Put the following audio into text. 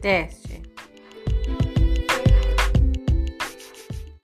Teste.